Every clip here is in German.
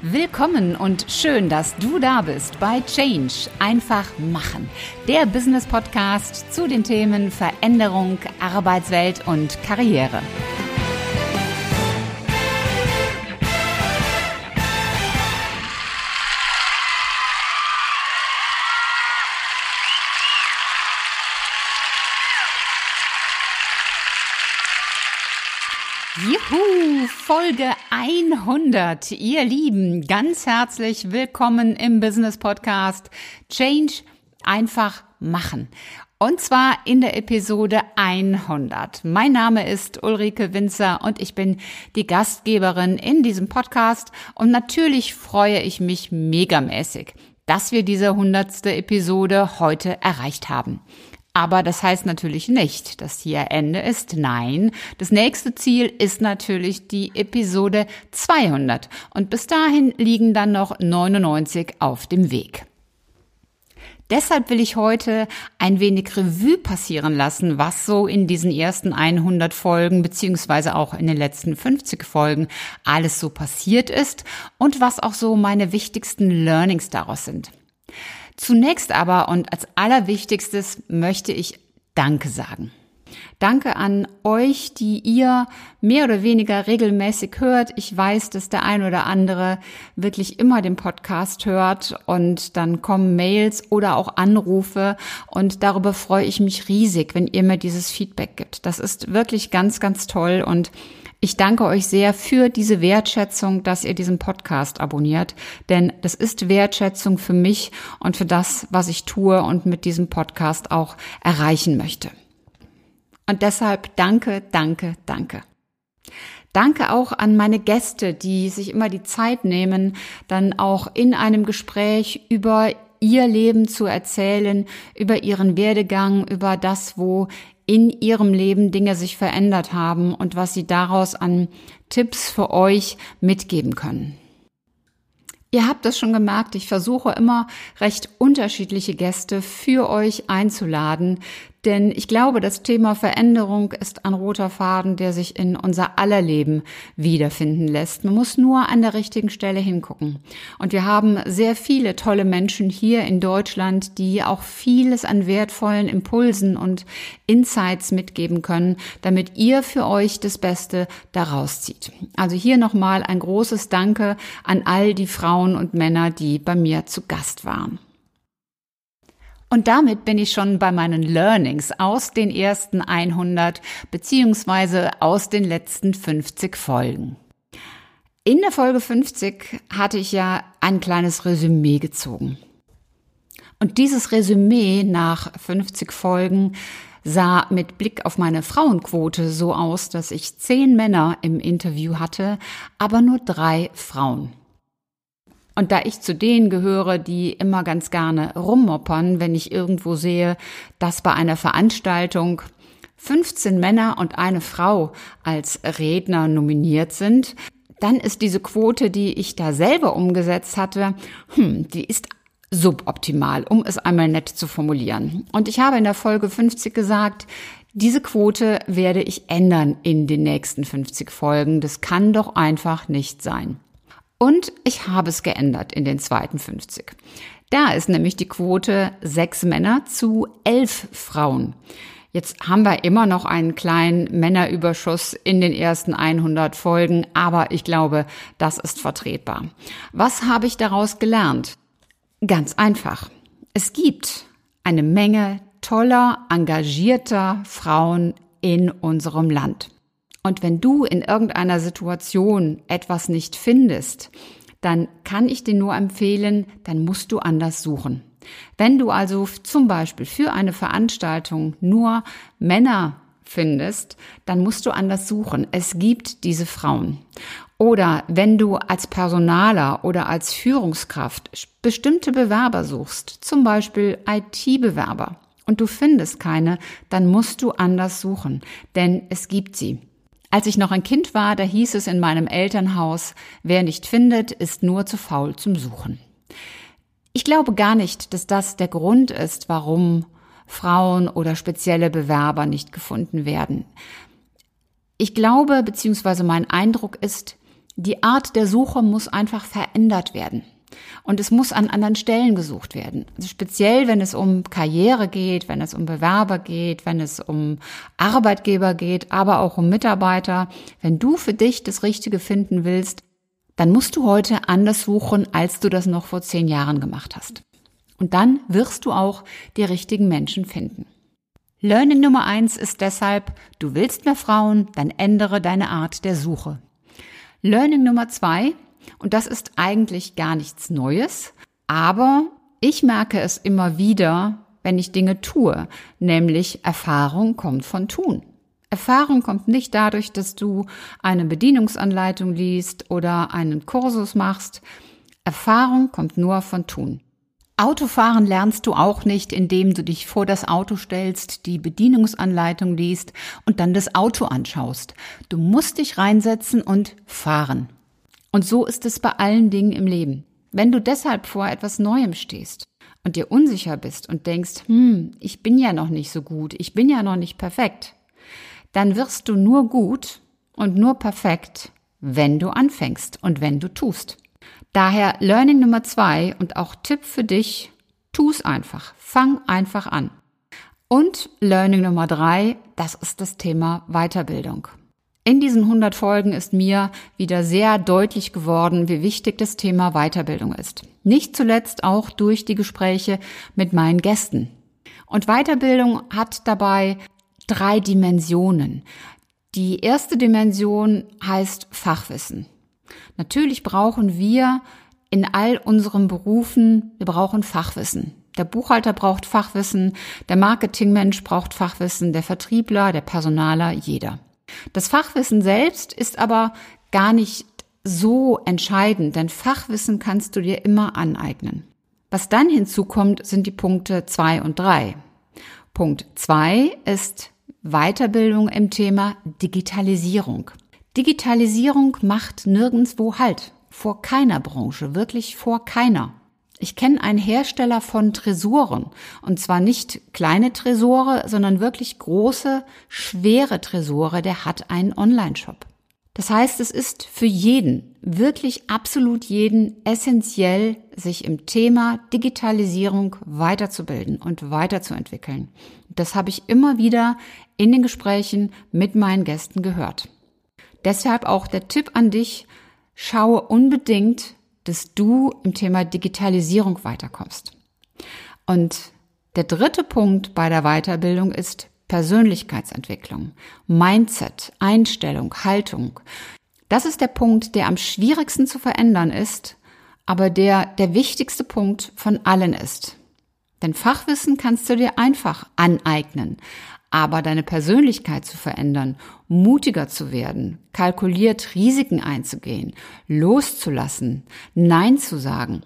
Willkommen und schön, dass du da bist bei Change. Einfach machen. Der Business Podcast zu den Themen Veränderung, Arbeitswelt und Karriere. Folge 100. Ihr Lieben, ganz herzlich willkommen im Business Podcast Change einfach machen. Und zwar in der Episode 100. Mein Name ist Ulrike Winzer und ich bin die Gastgeberin in diesem Podcast und natürlich freue ich mich megamäßig, dass wir diese hundertste Episode heute erreicht haben. Aber das heißt natürlich nicht, dass hier Ende ist. Nein, das nächste Ziel ist natürlich die Episode 200. Und bis dahin liegen dann noch 99 auf dem Weg. Deshalb will ich heute ein wenig Revue passieren lassen, was so in diesen ersten 100 Folgen beziehungsweise auch in den letzten 50 Folgen alles so passiert ist und was auch so meine wichtigsten Learnings daraus sind. Zunächst aber und als allerwichtigstes möchte ich Danke sagen. Danke an euch, die ihr mehr oder weniger regelmäßig hört. Ich weiß, dass der ein oder andere wirklich immer den Podcast hört und dann kommen Mails oder auch Anrufe und darüber freue ich mich riesig, wenn ihr mir dieses Feedback gibt. Das ist wirklich ganz, ganz toll und ich danke euch sehr für diese Wertschätzung, dass ihr diesen Podcast abonniert, denn das ist Wertschätzung für mich und für das, was ich tue und mit diesem Podcast auch erreichen möchte. Und deshalb danke, danke, danke. Danke auch an meine Gäste, die sich immer die Zeit nehmen, dann auch in einem Gespräch über ihr Leben zu erzählen, über ihren Werdegang, über das, wo in ihrem Leben Dinge sich verändert haben und was sie daraus an Tipps für euch mitgeben können. Ihr habt das schon gemerkt, ich versuche immer recht unterschiedliche Gäste für euch einzuladen, denn ich glaube, das Thema Veränderung ist ein roter Faden, der sich in unser aller Leben wiederfinden lässt. Man muss nur an der richtigen Stelle hingucken. Und wir haben sehr viele tolle Menschen hier in Deutschland, die auch vieles an wertvollen Impulsen und Insights mitgeben können, damit ihr für euch das Beste daraus zieht. Also hier nochmal ein großes Danke an all die Frauen und Männer, die bei mir zu Gast waren. Und damit bin ich schon bei meinen Learnings aus den ersten 100 beziehungsweise aus den letzten 50 Folgen. In der Folge 50 hatte ich ja ein kleines Resümee gezogen. Und dieses Resümee nach 50 Folgen sah mit Blick auf meine Frauenquote so aus, dass ich zehn Männer im Interview hatte, aber nur drei Frauen. Und da ich zu denen gehöre, die immer ganz gerne rummoppern, wenn ich irgendwo sehe, dass bei einer Veranstaltung 15 Männer und eine Frau als Redner nominiert sind, dann ist diese Quote, die ich da selber umgesetzt hatte, hm, die ist suboptimal, um es einmal nett zu formulieren. Und ich habe in der Folge 50 gesagt, diese Quote werde ich ändern in den nächsten 50 Folgen. Das kann doch einfach nicht sein. Und ich habe es geändert in den zweiten 50. Da ist nämlich die Quote sechs Männer zu elf Frauen. Jetzt haben wir immer noch einen kleinen Männerüberschuss in den ersten 100 Folgen, aber ich glaube, das ist vertretbar. Was habe ich daraus gelernt? Ganz einfach. Es gibt eine Menge toller, engagierter Frauen in unserem Land. Und wenn du in irgendeiner Situation etwas nicht findest, dann kann ich dir nur empfehlen, dann musst du anders suchen. Wenn du also zum Beispiel für eine Veranstaltung nur Männer findest, dann musst du anders suchen. Es gibt diese Frauen. Oder wenn du als Personaler oder als Führungskraft bestimmte Bewerber suchst, zum Beispiel IT-Bewerber, und du findest keine, dann musst du anders suchen, denn es gibt sie. Als ich noch ein Kind war, da hieß es in meinem Elternhaus, wer nicht findet, ist nur zu faul zum Suchen. Ich glaube gar nicht, dass das der Grund ist, warum Frauen oder spezielle Bewerber nicht gefunden werden. Ich glaube, beziehungsweise mein Eindruck ist, Die Art der Suche muss einfach verändert werden. Und es muss an anderen Stellen gesucht werden. Also speziell, wenn es um Karriere geht, wenn es um Bewerber geht, wenn es um Arbeitgeber geht, aber auch um Mitarbeiter. Wenn du für dich das Richtige finden willst, dann musst du heute anders suchen, als du das noch vor zehn Jahren gemacht hast. Und dann wirst du auch die richtigen Menschen finden. Learning Nummer eins ist deshalb, du willst mehr Frauen, dann ändere deine Art der Suche. Learning Nummer zwei, und das ist eigentlich gar nichts Neues, aber ich merke es immer wieder, wenn ich Dinge tue, nämlich Erfahrung kommt von Tun. Erfahrung kommt nicht dadurch, dass du eine Bedienungsanleitung liest oder einen Kursus machst. Erfahrung kommt nur von Tun. Autofahren lernst du auch nicht, indem du dich vor das Auto stellst, die Bedienungsanleitung liest und dann das Auto anschaust. Du musst dich reinsetzen und fahren. Und so ist es bei allen Dingen im Leben. Wenn du deshalb vor etwas Neuem stehst und dir unsicher bist und denkst, hm, ich bin ja noch nicht so gut, ich bin ja noch nicht perfekt, dann wirst du nur gut und nur perfekt, wenn du anfängst und wenn du tust. Daher Learning Nummer zwei und auch Tipp für dich, tu's einfach, fang einfach an. Und Learning Nummer drei, das ist das Thema Weiterbildung. In diesen 100 Folgen ist mir wieder sehr deutlich geworden, wie wichtig das Thema Weiterbildung ist. Nicht zuletzt auch durch die Gespräche mit meinen Gästen. Und Weiterbildung hat dabei drei Dimensionen. Die erste Dimension heißt Fachwissen. Natürlich brauchen wir in all unseren Berufen, wir brauchen Fachwissen. Der Buchhalter braucht Fachwissen, der Marketingmensch braucht Fachwissen, der Vertriebler, der Personaler, jeder. Das Fachwissen selbst ist aber gar nicht so entscheidend, denn Fachwissen kannst du dir immer aneignen. Was dann hinzukommt, sind die Punkte zwei und drei. Punkt zwei ist Weiterbildung im Thema Digitalisierung. Digitalisierung macht nirgendwo Halt. Vor keiner Branche, wirklich vor keiner. Ich kenne einen Hersteller von Tresoren. Und zwar nicht kleine Tresore, sondern wirklich große, schwere Tresore. Der hat einen Online-Shop. Das heißt, es ist für jeden, wirklich absolut jeden, essentiell, sich im Thema Digitalisierung weiterzubilden und weiterzuentwickeln. Das habe ich immer wieder in den Gesprächen mit meinen Gästen gehört. Deshalb auch der Tipp an dich, schaue unbedingt, dass du im Thema Digitalisierung weiterkommst. Und der dritte Punkt bei der Weiterbildung ist Persönlichkeitsentwicklung, Mindset, Einstellung, Haltung. Das ist der Punkt, der am schwierigsten zu verändern ist, aber der der wichtigste Punkt von allen ist. Denn Fachwissen kannst du dir einfach aneignen, aber deine Persönlichkeit zu verändern, mutiger zu werden, kalkuliert Risiken einzugehen, loszulassen, Nein zu sagen,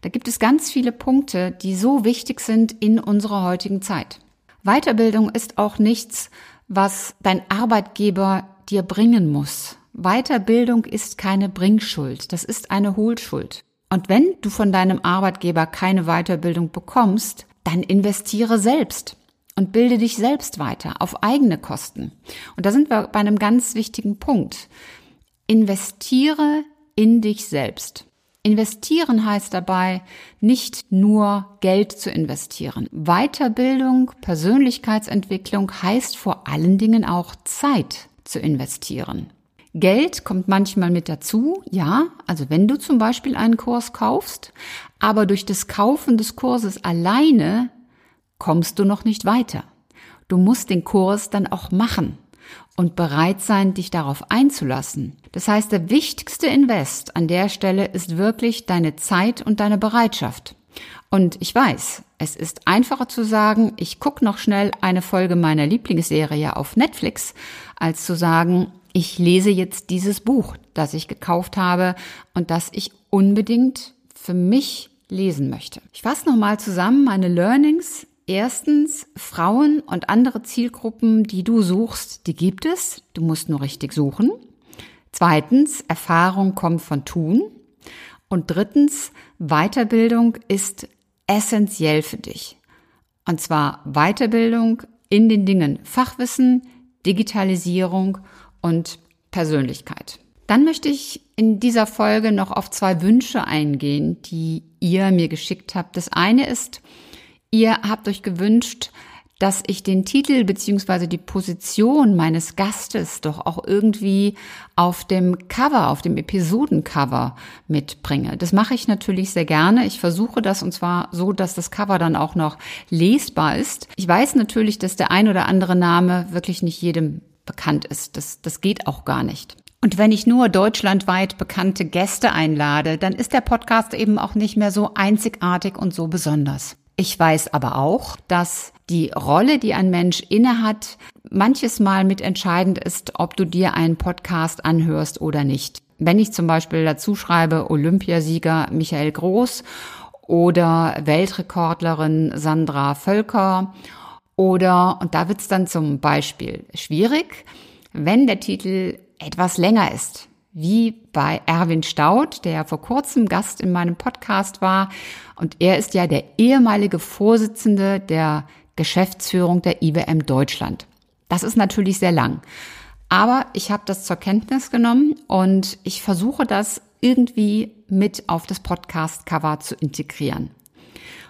da gibt es ganz viele Punkte, die so wichtig sind in unserer heutigen Zeit. Weiterbildung ist auch nichts, was dein Arbeitgeber dir bringen muss. Weiterbildung ist keine Bringschuld, das ist eine Hohlschuld. Und wenn du von deinem Arbeitgeber keine Weiterbildung bekommst, dann investiere selbst und bilde dich selbst weiter auf eigene Kosten. Und da sind wir bei einem ganz wichtigen Punkt. Investiere in dich selbst. Investieren heißt dabei nicht nur Geld zu investieren. Weiterbildung, Persönlichkeitsentwicklung heißt vor allen Dingen auch Zeit zu investieren. Geld kommt manchmal mit dazu, ja, also wenn du zum Beispiel einen Kurs kaufst, aber durch das Kaufen des Kurses alleine kommst du noch nicht weiter. Du musst den Kurs dann auch machen und bereit sein, dich darauf einzulassen. Das heißt, der wichtigste Invest an der Stelle ist wirklich deine Zeit und deine Bereitschaft. Und ich weiß, es ist einfacher zu sagen, ich gucke noch schnell eine Folge meiner Lieblingsserie auf Netflix, als zu sagen, ich lese jetzt dieses Buch, das ich gekauft habe und das ich unbedingt für mich lesen möchte. Ich fasse nochmal zusammen meine Learnings Erstens, Frauen und andere Zielgruppen, die du suchst, die gibt es. Du musst nur richtig suchen. Zweitens, Erfahrung kommt von Tun. Und drittens, Weiterbildung ist essentiell für dich. Und zwar Weiterbildung in den Dingen Fachwissen, Digitalisierung und Persönlichkeit. Dann möchte ich in dieser Folge noch auf zwei Wünsche eingehen, die ihr mir geschickt habt. Das eine ist, ihr habt euch gewünscht, dass ich den Titel beziehungsweise die Position meines Gastes doch auch irgendwie auf dem Cover, auf dem Episodencover mitbringe. Das mache ich natürlich sehr gerne. Ich versuche das und zwar so, dass das Cover dann auch noch lesbar ist. Ich weiß natürlich, dass der ein oder andere Name wirklich nicht jedem bekannt ist. Das, das geht auch gar nicht. Und wenn ich nur deutschlandweit bekannte Gäste einlade, dann ist der Podcast eben auch nicht mehr so einzigartig und so besonders. Ich weiß aber auch, dass die Rolle, die ein Mensch innehat, manches Mal mitentscheidend ist, ob du dir einen Podcast anhörst oder nicht. Wenn ich zum Beispiel dazu schreibe Olympiasieger Michael Groß oder Weltrekordlerin Sandra Völker oder, und da wird's dann zum Beispiel schwierig, wenn der Titel etwas länger ist, wie bei Erwin Staud, der vor kurzem Gast in meinem Podcast war. Und er ist ja der ehemalige Vorsitzende der Geschäftsführung der IWM Deutschland. Das ist natürlich sehr lang. Aber ich habe das zur Kenntnis genommen und ich versuche das irgendwie mit auf das Podcast-Cover zu integrieren.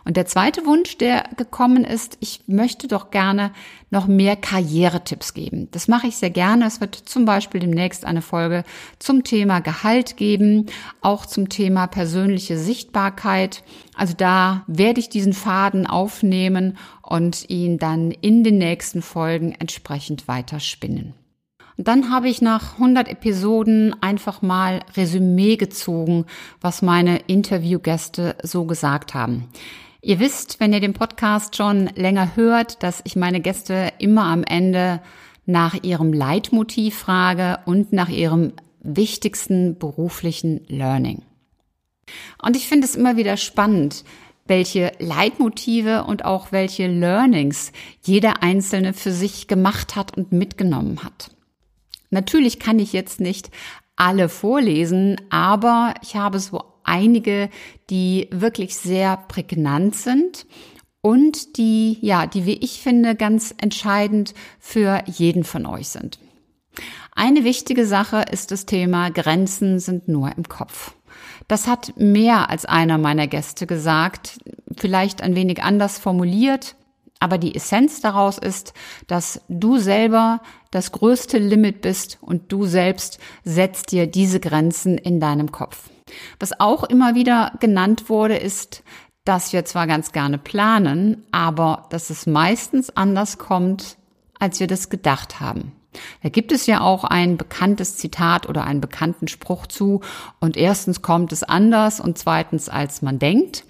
Und der zweite Wunsch, der gekommen ist, ich möchte doch gerne noch mehr Karrieretipps geben. Das mache ich sehr gerne. Es wird zum Beispiel demnächst eine Folge zum Thema Gehalt geben, auch zum Thema persönliche Sichtbarkeit. Also da werde ich diesen Faden aufnehmen und ihn dann in den nächsten Folgen entsprechend weiter spinnen. Und dann habe ich nach 100 Episoden einfach mal Resümee gezogen, was meine Interviewgäste so gesagt haben. Ihr wisst, wenn ihr den Podcast schon länger hört, dass ich meine Gäste immer am Ende nach ihrem Leitmotiv frage und nach ihrem wichtigsten beruflichen Learning. Und ich finde es immer wieder spannend, welche Leitmotive und auch welche Learnings jeder Einzelne für sich gemacht hat und mitgenommen hat. Natürlich kann ich jetzt nicht alle vorlesen, aber ich habe so einige, die wirklich sehr prägnant sind und die, ja, die, wie ich finde, ganz entscheidend für jeden von euch sind. Eine wichtige Sache ist das Thema Grenzen sind nur im Kopf. Das hat mehr als einer meiner Gäste gesagt, vielleicht ein wenig anders formuliert, aber die Essenz daraus ist, dass du selber das größte Limit bist und du selbst setzt dir diese Grenzen in deinem Kopf. Was auch immer wieder genannt wurde, ist, dass wir zwar ganz gerne planen, aber dass es meistens anders kommt, als wir das gedacht haben. Da gibt es ja auch ein bekanntes Zitat oder einen bekannten Spruch zu. Und erstens kommt es anders und zweitens als man denkt.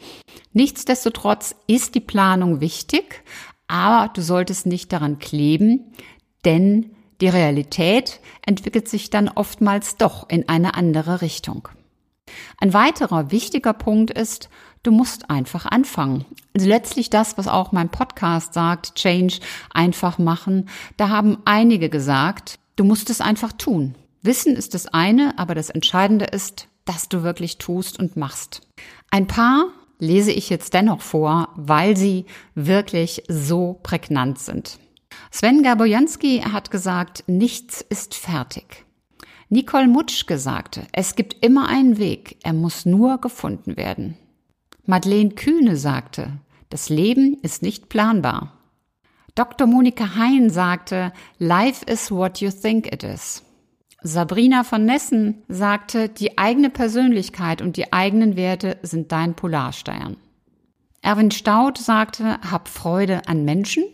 Nichtsdestotrotz ist die Planung wichtig, aber du solltest nicht daran kleben, denn die Realität entwickelt sich dann oftmals doch in eine andere Richtung. Ein weiterer wichtiger Punkt ist, du musst einfach anfangen. Also letztlich das, was auch mein Podcast sagt, Change, einfach machen. Da haben einige gesagt, du musst es einfach tun. Wissen ist das eine, aber das Entscheidende ist, dass du wirklich tust und machst. Ein paar lese ich jetzt dennoch vor, weil sie wirklich so prägnant sind. Sven Gabojanski hat gesagt, nichts ist fertig. Nicole Mutschke sagte, es gibt immer einen Weg, er muss nur gefunden werden. Madeleine Kühne sagte, das Leben ist nicht planbar. Dr. Monika Hein sagte, Life is what you think it is. Sabrina von Nessen sagte, die eigene Persönlichkeit und die eigenen Werte sind dein Polarstern. Erwin Staud sagte, hab Freude an Menschen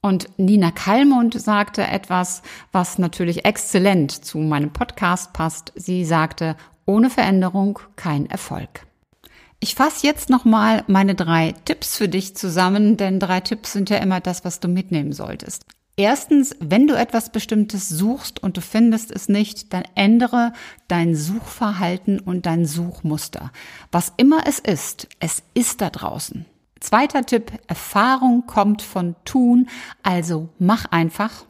und Nina Kallmund sagte etwas, was natürlich exzellent zu meinem Podcast passt. Sie sagte, ohne Veränderung kein Erfolg. Ich fasse jetzt nochmal meine drei Tipps für dich zusammen, denn drei Tipps sind ja immer das, was du mitnehmen solltest. Erstens, wenn du etwas Bestimmtes suchst und du findest es nicht, dann ändere dein Suchverhalten und dein Suchmuster. Was immer es ist, es ist da draußen. Zweiter Tipp, Erfahrung kommt von tun, also mach einfach.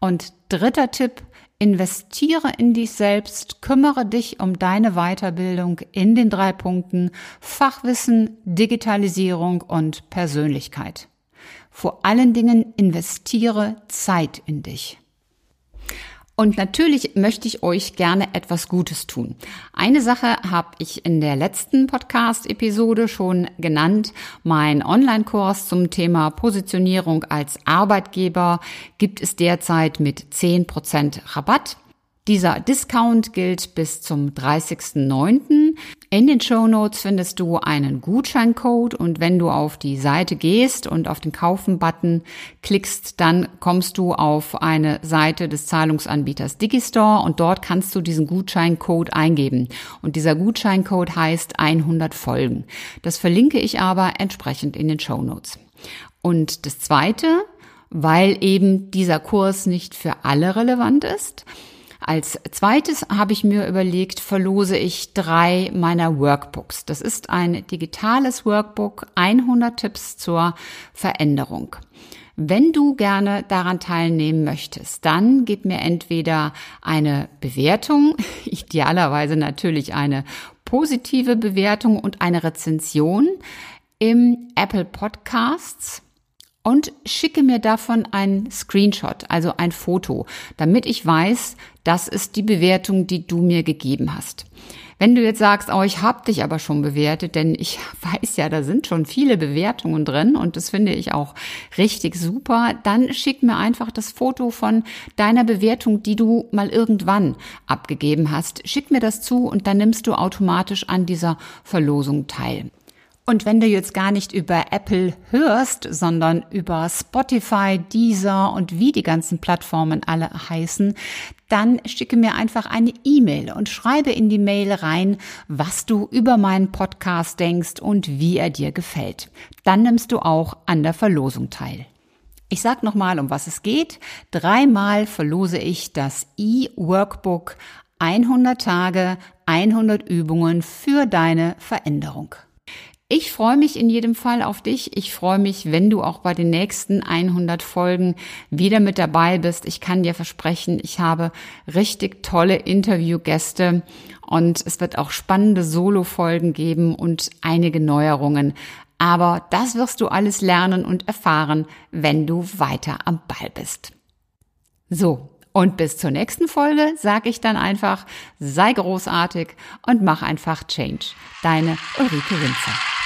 Und dritter Tipp, investiere in dich selbst, kümmere dich um deine Weiterbildung in den drei Punkten Fachwissen, Digitalisierung und Persönlichkeit. Vor allen Dingen investiere Zeit in dich. Und natürlich möchte ich euch gerne etwas Gutes tun. Eine Sache habe ich in der letzten Podcast-Episode schon genannt. Mein Online-Kurs zum Thema Positionierung als Arbeitgeber gibt es derzeit mit 10% Rabatt. Dieser Discount gilt bis zum 30.09. In den Show Notes findest du einen Gutscheincode und wenn du auf die Seite gehst und auf den Kaufen-Button klickst, dann kommst du auf eine Seite des Zahlungsanbieters Digistore und dort kannst du diesen Gutscheincode eingeben. Und dieser Gutscheincode heißt 100 Folgen. Das verlinke ich aber entsprechend in den Show Notes. Und das zweite, weil eben dieser Kurs nicht für alle relevant ist, als zweites habe ich mir überlegt, verlose ich drei meiner Workbooks. Das ist ein digitales Workbook, 100 Tipps zur Veränderung. Wenn du gerne daran teilnehmen möchtest, dann gib mir entweder eine Bewertung, idealerweise natürlich eine positive Bewertung und eine Rezension im Apple Podcasts und schicke mir davon ein Screenshot, also ein Foto, damit ich weiß, das ist die Bewertung, die du mir gegeben hast. Wenn du jetzt sagst, oh, ich habe dich aber schon bewertet, denn ich weiß ja, da sind schon viele Bewertungen drin und das finde ich auch richtig super, dann schick mir einfach das Foto von deiner Bewertung, die du mal irgendwann abgegeben hast. Schick mir das zu und dann nimmst du automatisch an dieser Verlosung teil. Und wenn du jetzt gar nicht über Apple hörst, sondern über Spotify, Deezer und wie die ganzen Plattformen alle heißen, dann schicke mir einfach eine E-Mail und schreibe in die Mail rein, was du über meinen Podcast denkst und wie er dir gefällt. Dann nimmst du auch an der Verlosung teil. Ich sag nochmal, um was es geht. Dreimal verlose ich das E-Workbook 100 Tage, 100 Übungen für deine Veränderung. Ich freue mich in jedem Fall auf dich. Ich freue mich, wenn du auch bei den nächsten 100 Folgen wieder mit dabei bist. Ich kann dir versprechen, ich habe richtig tolle Interviewgäste und es wird auch spannende Solo-Folgen geben und einige Neuerungen. Aber das wirst du alles lernen und erfahren, wenn du weiter am Ball bist. So, und bis zur nächsten Folge sage ich dann einfach, sei großartig und mach einfach Change. Deine Ulrike Winzer.